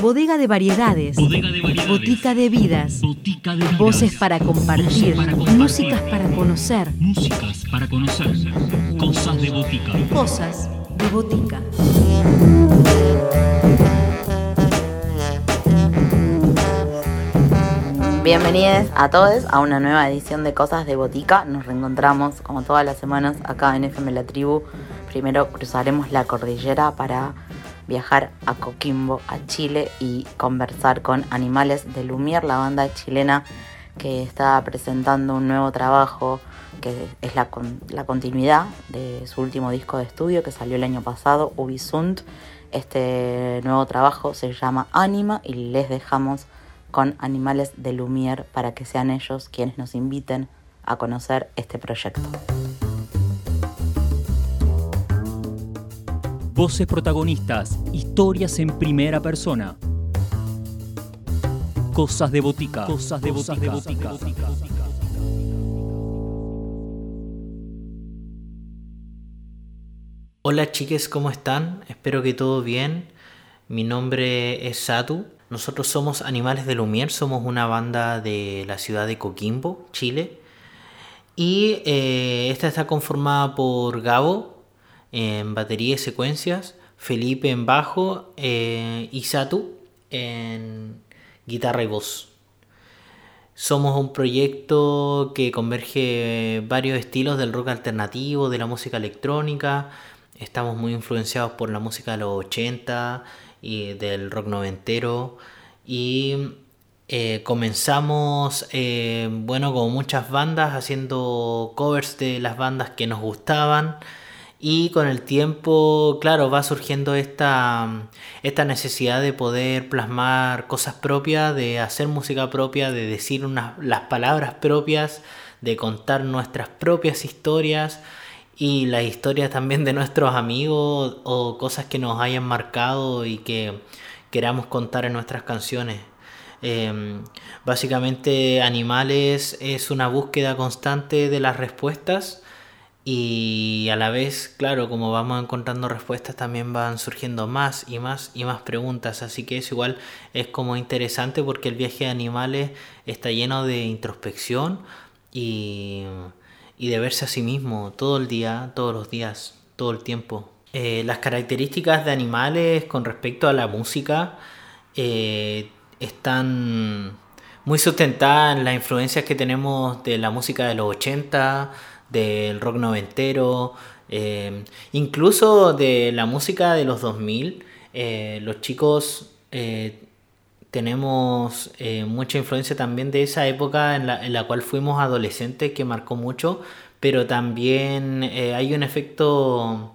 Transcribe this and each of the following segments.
Bodega de variedades. Bodega de variedades. Botica de vidas. Botica de vidas. Voces para compartir. Voces para compartir. Músicas para conocer. Músicas para conocer. Cosas de botica. Cosas de botica. Bienvenidos a todos a una nueva edición de Cosas de Botica. Nos reencontramos como todas las semanas acá en FM La Tribu. Primero cruzaremos la cordillera para viajar a Coquimbo, a Chile y conversar con Animales de Lumier, la banda chilena que está presentando un nuevo trabajo que es la, con- la continuidad de su último disco de estudio que salió el año pasado, Ubisunt. Este nuevo trabajo se llama Anima y les dejamos con Animales de Lumier para que sean ellos quienes nos inviten a conocer este proyecto. Voces protagonistas. Historias en primera persona. Cosas de botica. Cosas de botica. Hola chiques, ¿cómo están? Espero que todo bien. Mi nombre es Satu. Nosotros somos Animales de Lumier, somos una banda de la ciudad de Coquimbo, Chile. Y eh, esta está conformada por Gabo en batería y secuencias, Felipe en bajo eh, y Satu en guitarra y voz. Somos un proyecto que converge varios estilos del rock alternativo, de la música electrónica. Estamos muy influenciados por la música de los 80 y del rock noventero. Y eh, comenzamos, eh, bueno, como muchas bandas, haciendo covers de las bandas que nos gustaban. Y con el tiempo, claro, va surgiendo esta, esta necesidad de poder plasmar cosas propias, de hacer música propia, de decir unas, las palabras propias, de contar nuestras propias historias y las historias también de nuestros amigos o cosas que nos hayan marcado y que queramos contar en nuestras canciones. Eh, básicamente Animales es una búsqueda constante de las respuestas y a la vez, claro, como vamos encontrando respuestas también van surgiendo más y más y más preguntas, así que eso igual es como interesante porque el viaje de Animales está lleno de introspección y, y de verse a sí mismo todo el día, todos los días, todo el tiempo. Eh, las características de Animales con respecto a la música eh, están muy sustentadas en las influencias que tenemos de la música de los 80, del rock noventero, eh, incluso de la música de los 2000. eh, los chicos eh, tenemos eh, mucha influencia también de esa época en la, en la cual fuimos adolescentes que marcó mucho, pero también hay un efecto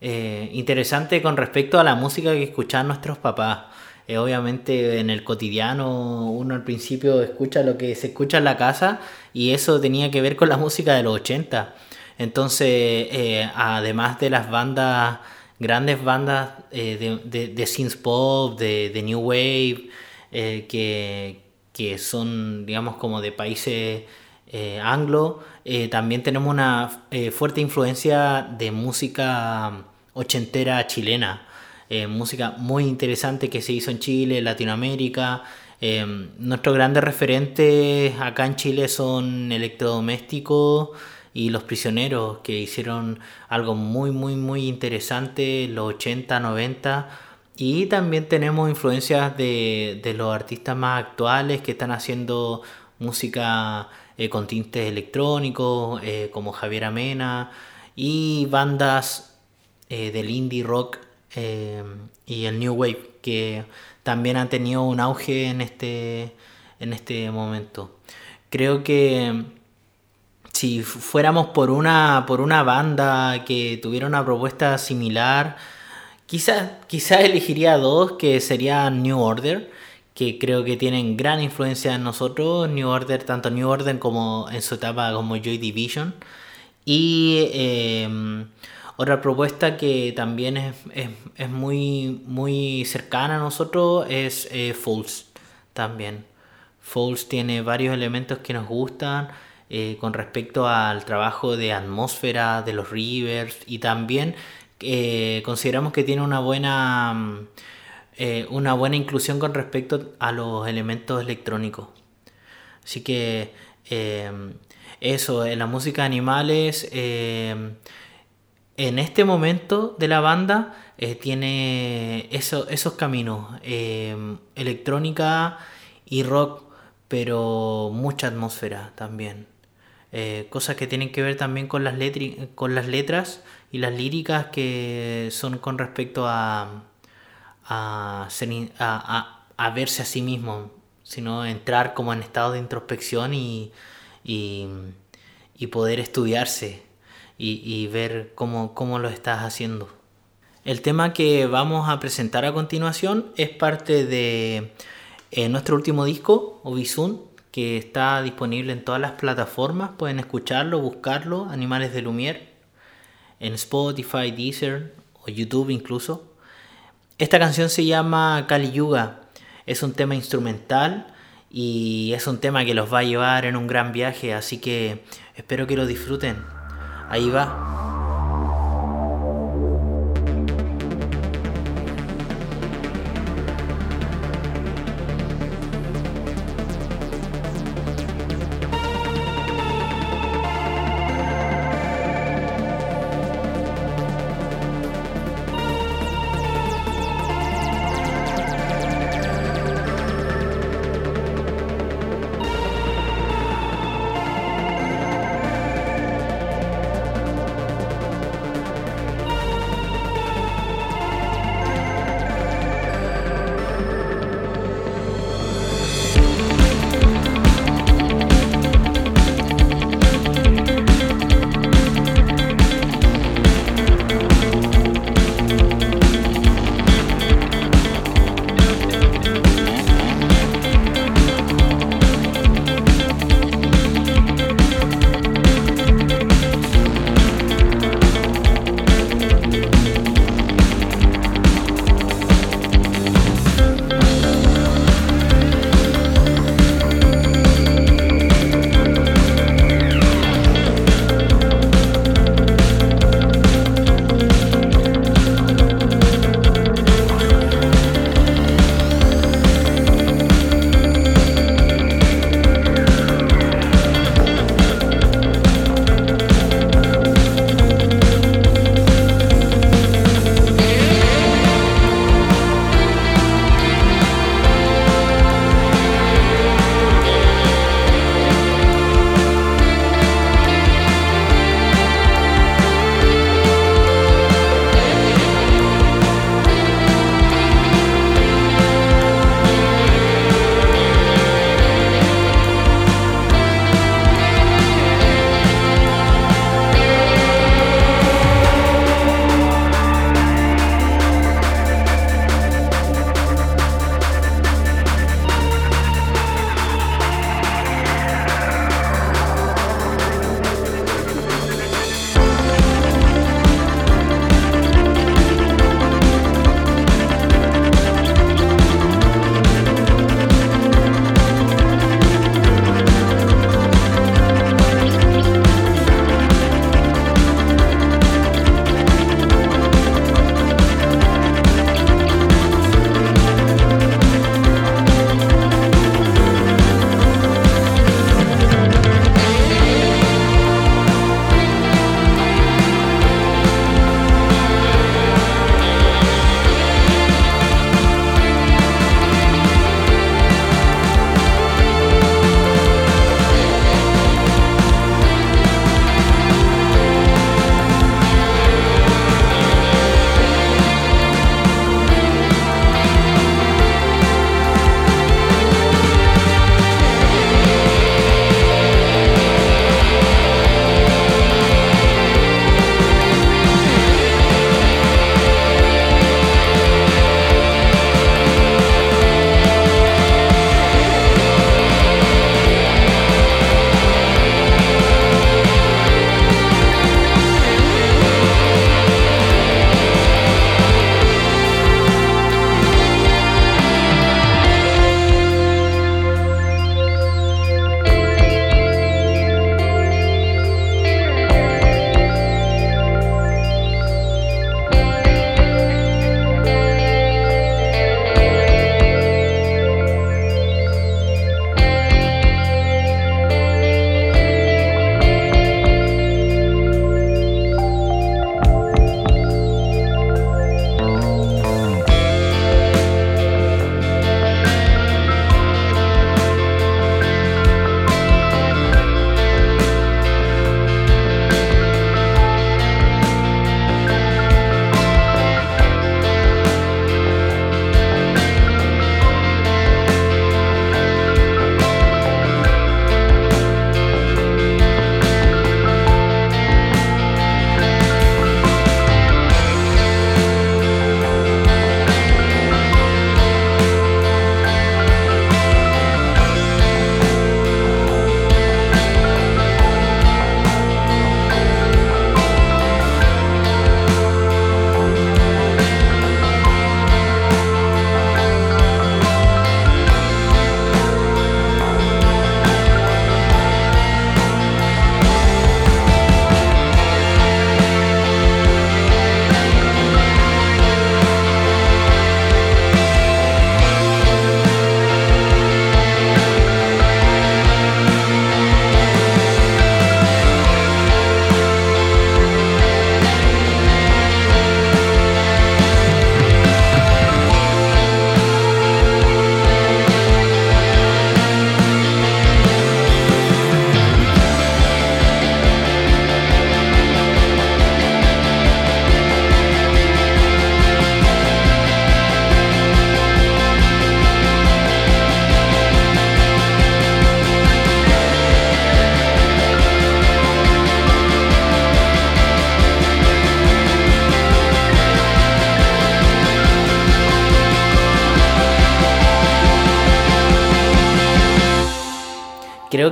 interesante con respecto a la música que escuchaban nuestros papás. Eh, obviamente en el cotidiano uno al principio escucha lo que se escucha en la casa y eso tenía que ver con la música de los 80. Entonces, eh, además de las bandas, grandes bandas eh, de, de, de synth pop, de, new wave, que, que son, digamos, como de países anglo, también tenemos una fuerte influencia de música ochentera chilena. Eh, música muy interesante que se hizo en Chile, Latinoamérica. Eh, nuestros grandes referentes acá en Chile son Electrodomésticos y Los Prisioneros, que hicieron algo muy, muy, muy interesante los 80, 90. Y también tenemos influencias de, de los artistas más actuales que están haciendo música eh, con tintes electrónicos, como Javier Amena, y bandas del indie rock eh, y el new wave, que también han tenido un auge en este, en este momento. Creo que si fuéramos por una, por una banda que tuviera una propuesta similar, quizás quizá elegiría dos, que serían New Order, que creo que tienen gran influencia en nosotros, New Order, tanto New Order como en su etapa como Joy Division. Y eh, otra propuesta que también es, es, es, muy, muy cercana a nosotros es eh, Falls también. Falls tiene varios elementos que nos gustan eh, con respecto al trabajo de atmósfera de los Rivers y también eh, consideramos que tiene una buena eh, una buena inclusión con respecto a los elementos electrónicos. Así que eso, en la música de animales, en este momento de la banda tiene esos caminos, electrónica y rock, pero mucha atmósfera también. cosas que tienen que ver también con las, letras y las líricas que son con respecto a, a, a, verse a sí mismo, sino entrar como en estado de introspección y, y, poder estudiarse y, ver cómo, cómo, lo estás haciendo. El tema que vamos a presentar a continuación es parte de eh, nuestro último disco, Obisun, que está disponible en todas las plataformas. Pueden escucharlo, buscarlo, Animales de Lumière, en Spotify, Deezer o YouTube incluso. Esta canción se llama Kali Yuga. Es un tema instrumental y es un tema que los va a llevar en un gran viaje, así que espero que lo disfruten. Ahí va.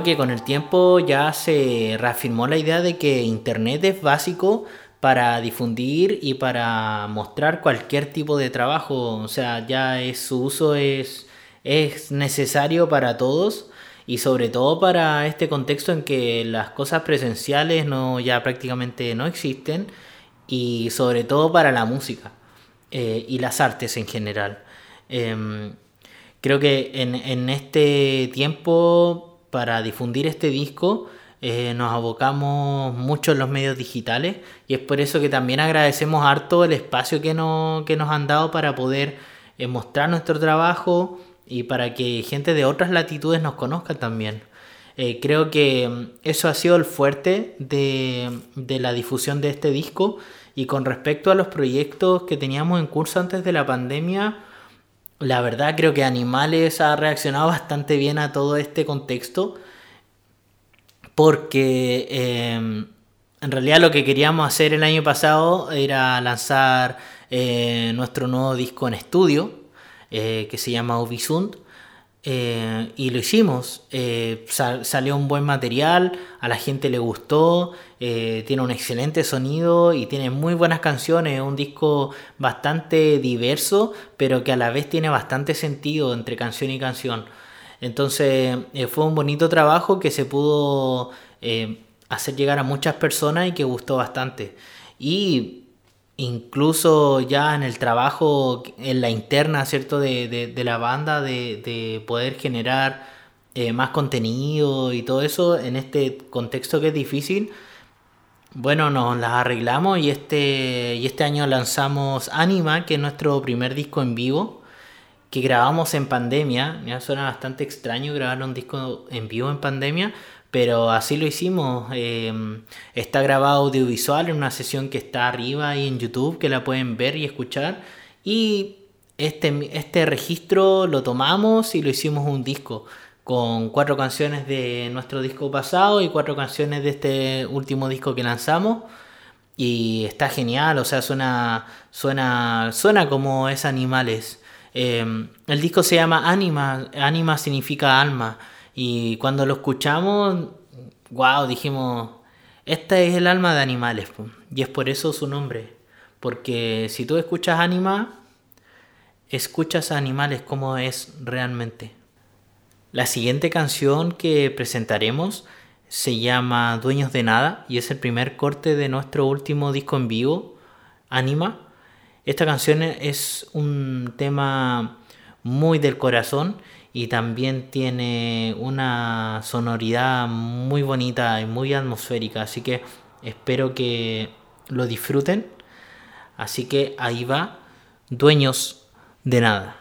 Que con el tiempo ya se reafirmó la idea de que Internet es básico para difundir y para mostrar cualquier tipo de trabajo. O sea, ya es, su uso es, es necesario para todos y sobre todo para este contexto en que las cosas presenciales no, ya prácticamente no existen y sobre todo para la música eh, y las artes en general. Em, creo que en, en este tiempo para difundir este disco eh, nos abocamos mucho en los medios digitales y es por eso que también agradecemos harto el espacio que, no, que nos han dado para poder eh, mostrar nuestro trabajo y para que gente de otras latitudes nos conozca también. Eh, creo que mm, eso ha sido el fuerte de, de la difusión de este disco y con respecto a los proyectos que teníamos en curso antes de la pandemia, la verdad creo que Animales ha reaccionado bastante bien a todo este contexto porque em, en realidad lo que queríamos hacer el año pasado era lanzar eh, nuestro nuevo disco en estudio, eh, que se llama Ubisund. Eh, y lo hicimos, salió un buen material, a la gente le gustó, tiene un excelente sonido y tiene muy buenas canciones, un disco bastante diverso, pero que a la vez tiene bastante sentido entre canción y canción. Entonces eh, fue un bonito trabajo que se pudo eh, hacer llegar a muchas personas y que gustó bastante. Y incluso ya en el trabajo, en la interna, ¿cierto? De, la banda, de, poder generar eh, más contenido y todo eso en este contexto que es difícil. Bueno, nos las arreglamos y este, y este año lanzamos Anima, que es nuestro primer disco en vivo que grabamos en pandemia. Ya suena bastante extraño grabar un disco en vivo en pandemia, pero así lo hicimos. Eh, está grabado audiovisual en una sesión que está arriba ahí en YouTube, que la pueden ver y escuchar. Y este, este registro lo tomamos y lo hicimos un disco con cuatro canciones de nuestro disco pasado y cuatro canciones de este último disco que lanzamos. Y está genial, o sea, suena, suena, suena como es Animales. Em, el disco se llama Anima, Anima significa alma. Y cuando lo escuchamos, wow, dijimos, esta es el alma de animales. Y es por eso su nombre. Porque si tú escuchas Anima, escuchas a animales como es realmente. La siguiente canción que presentaremos se llama Dueños de Nada y es el primer corte de nuestro último disco en vivo, Anima. Esta canción es un tema muy del corazón y también tiene una sonoridad muy bonita y muy atmosférica, así que espero que lo disfruten. Así que ahí va, dueños de nada.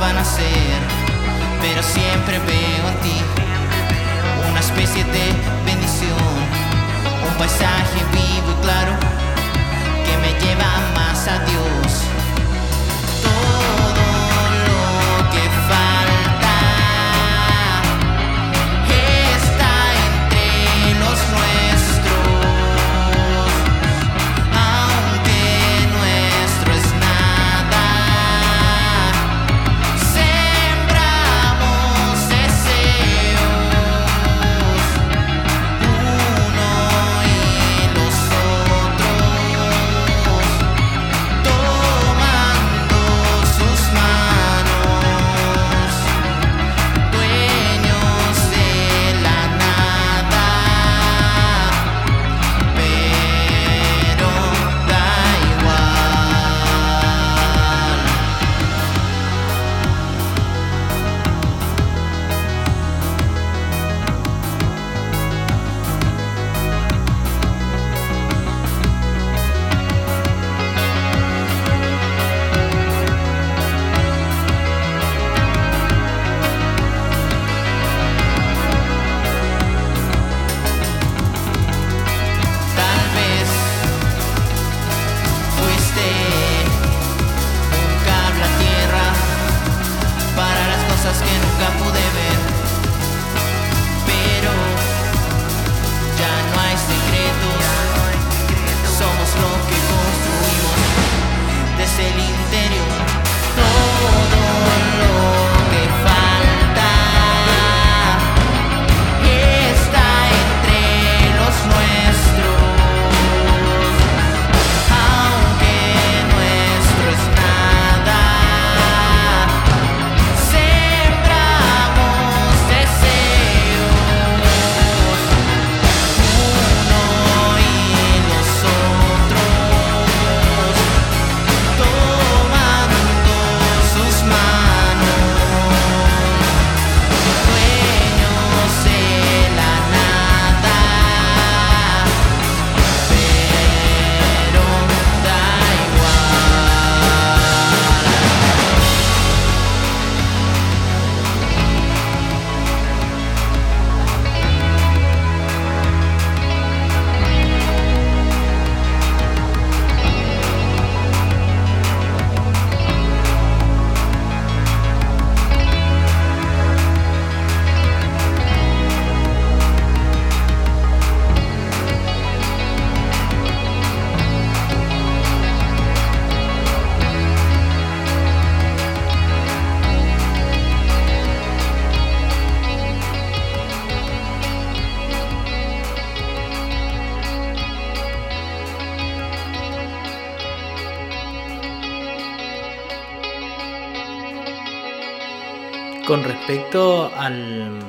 van a ser, pero siempre veo en ti una especie de bendición, un paisaje vivo y claro que me lleva más a Dios. Respecto al,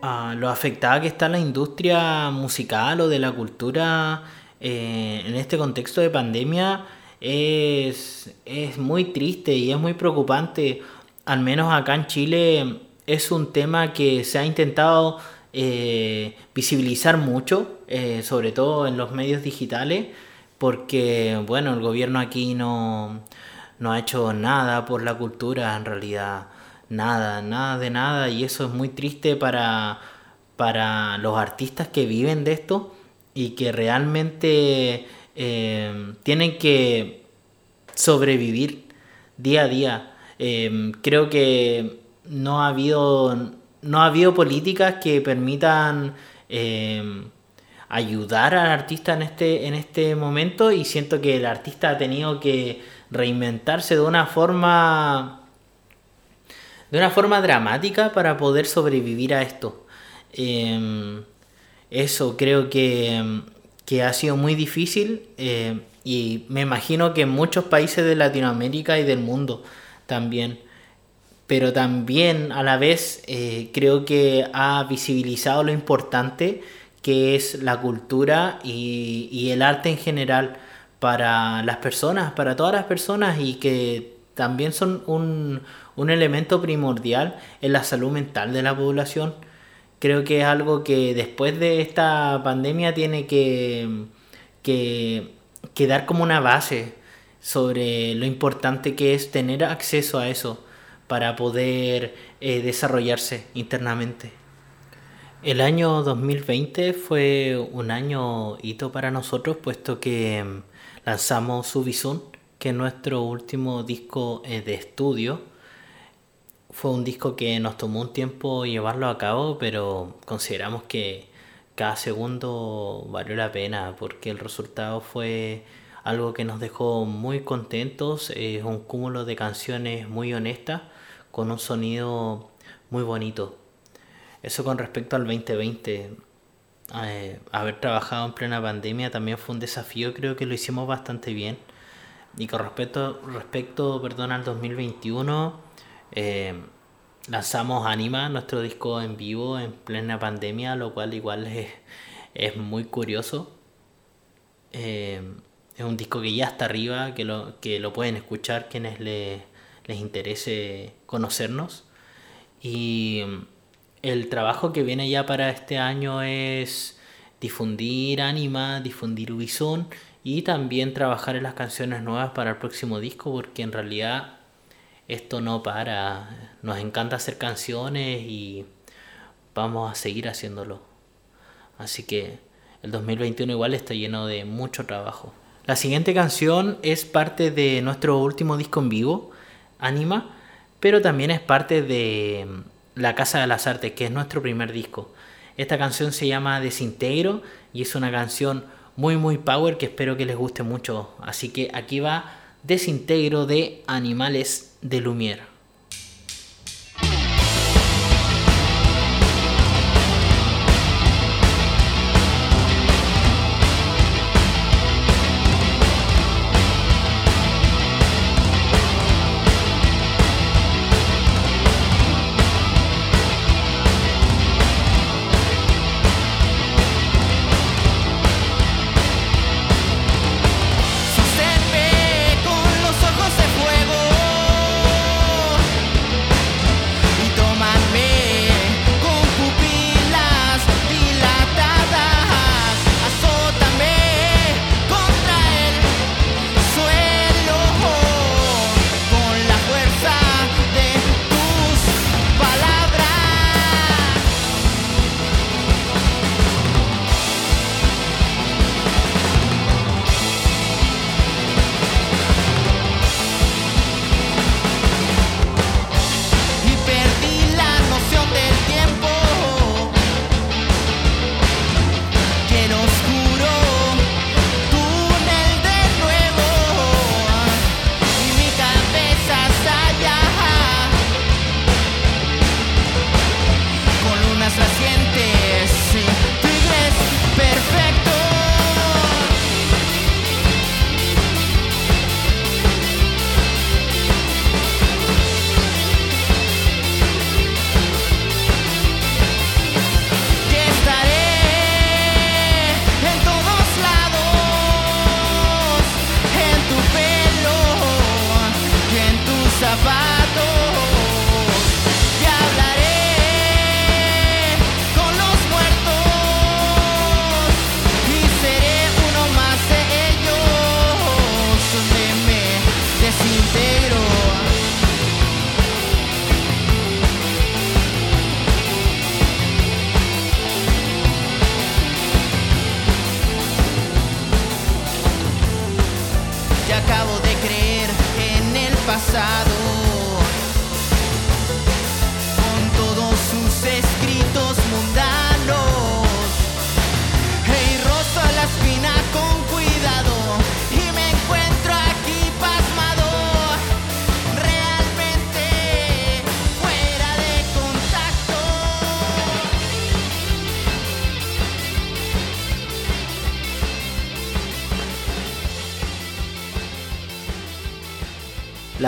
a lo afectada que está la industria musical o de la cultura eh, en este contexto de pandemia, es, es muy triste y es muy preocupante. Al menos acá en Chile es un tema que se ha intentado eh, visibilizar mucho, eh, sobre todo en los medios digitales, porque bueno, el gobierno aquí no, no ha hecho nada por la cultura en realidad nada, nada de nada y eso es muy triste para, para los artistas que viven de esto y que realmente eh, tienen que sobrevivir día a día. Eh, creo que no ha habido, no ha habido políticas que permitan eh, ayudar al artista en este, en este momento y siento que el artista ha tenido que reinventarse de una forma de una forma dramática para poder sobrevivir a esto. Em, eso creo que, ha sido muy difícil eh, y me imagino que en muchos países de Latinoamérica y del mundo también. Pero también a la vez eh, creo que ha visibilizado lo importante que es la cultura y, y el arte en general para las personas, para todas las personas y que también son un, un elemento primordial en la salud mental de la población. Creo que es algo que después de esta pandemia tiene que, que, dar como una base sobre lo importante que es tener acceso a eso para poder eh, desarrollarse internamente. El año 2020 fue un año hito para nosotros puesto que mm, lanzamos Subizun, que es nuestro último disco eh, de estudio fue un disco que nos tomó un tiempo llevarlo a cabo, pero consideramos que cada segundo valió la pena porque el resultado fue algo que nos dejó muy contentos, es un cúmulo de canciones muy honestas con un sonido muy bonito. Eso con respecto al 2020. Eh, haber trabajado en plena pandemia también fue un desafío, creo que lo hicimos bastante bien. Y con respecto, respecto perdón, al 2021, eh, lanzamos Anima, nuestro disco en vivo en plena pandemia, lo cual igual es, muy curioso. Eh, es un disco que ya está arriba, que lo, que lo pueden escuchar quienes les interese conocernos. Y el trabajo que viene ya para este año es difundir Anima, difundir Ubizun y también trabajar en las canciones nuevas para el próximo disco porque en realidad esto no para. Nos encanta hacer canciones y vamos a seguir haciéndolo. Así que el 2021 igual está lleno de mucho trabajo. La siguiente canción es parte de nuestro último disco en vivo, Anima, pero también es parte de La Casa de las Artes, que es nuestro primer disco. Esta canción se llama Desintegro y es una canción muy muy power que espero que les guste mucho. Así que aquí va Desintegro de Animales de Lumière.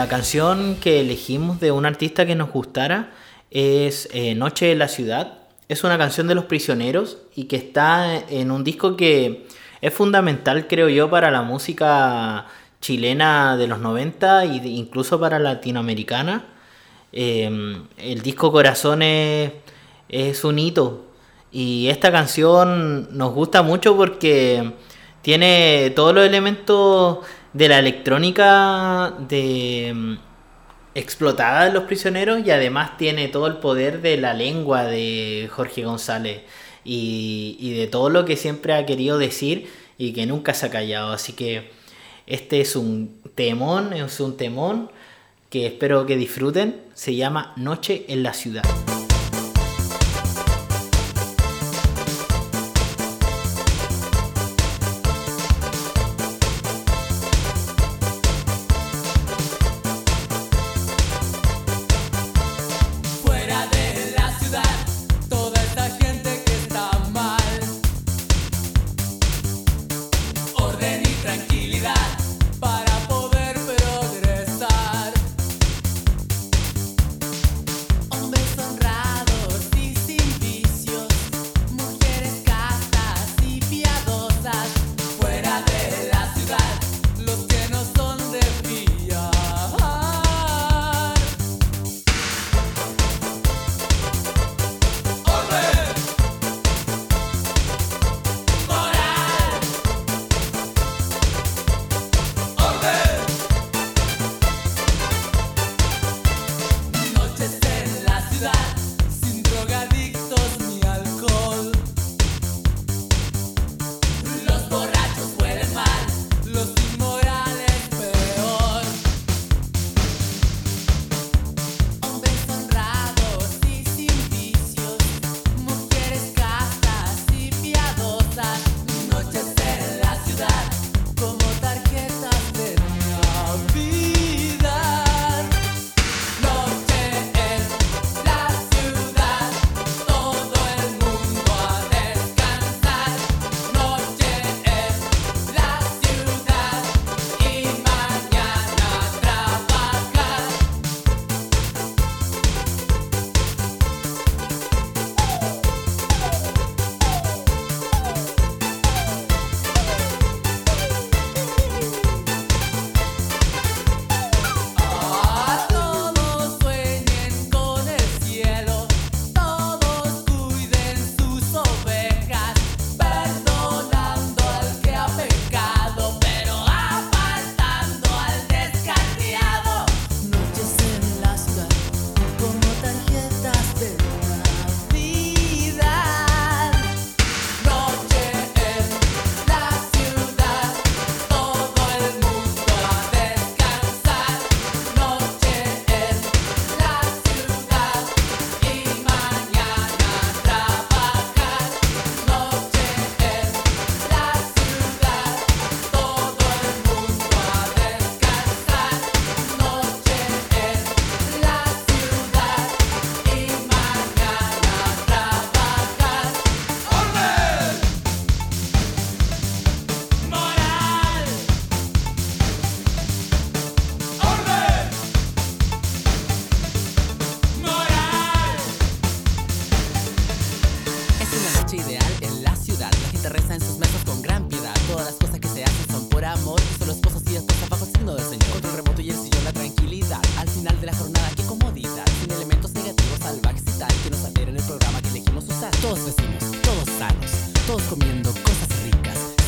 La canción que elegimos de un artista que nos gustara es eh, Noche en la Ciudad. Es una canción de Los Prisioneros y que está en un disco que es fundamental, creo yo, para la música chilena de los 90 e incluso para latinoamericana. Eh, el disco Corazones es un hito y esta canción nos gusta mucho porque tiene todos los elementos de la electrónica de mm, explotada de los prisioneros y además tiene todo el poder de la lengua de Jorge González y, y de todo lo que siempre ha querido decir y que nunca se ha callado. Así que este es un temón, es un temón que espero que disfruten. Se llama Noche en la Ciudad.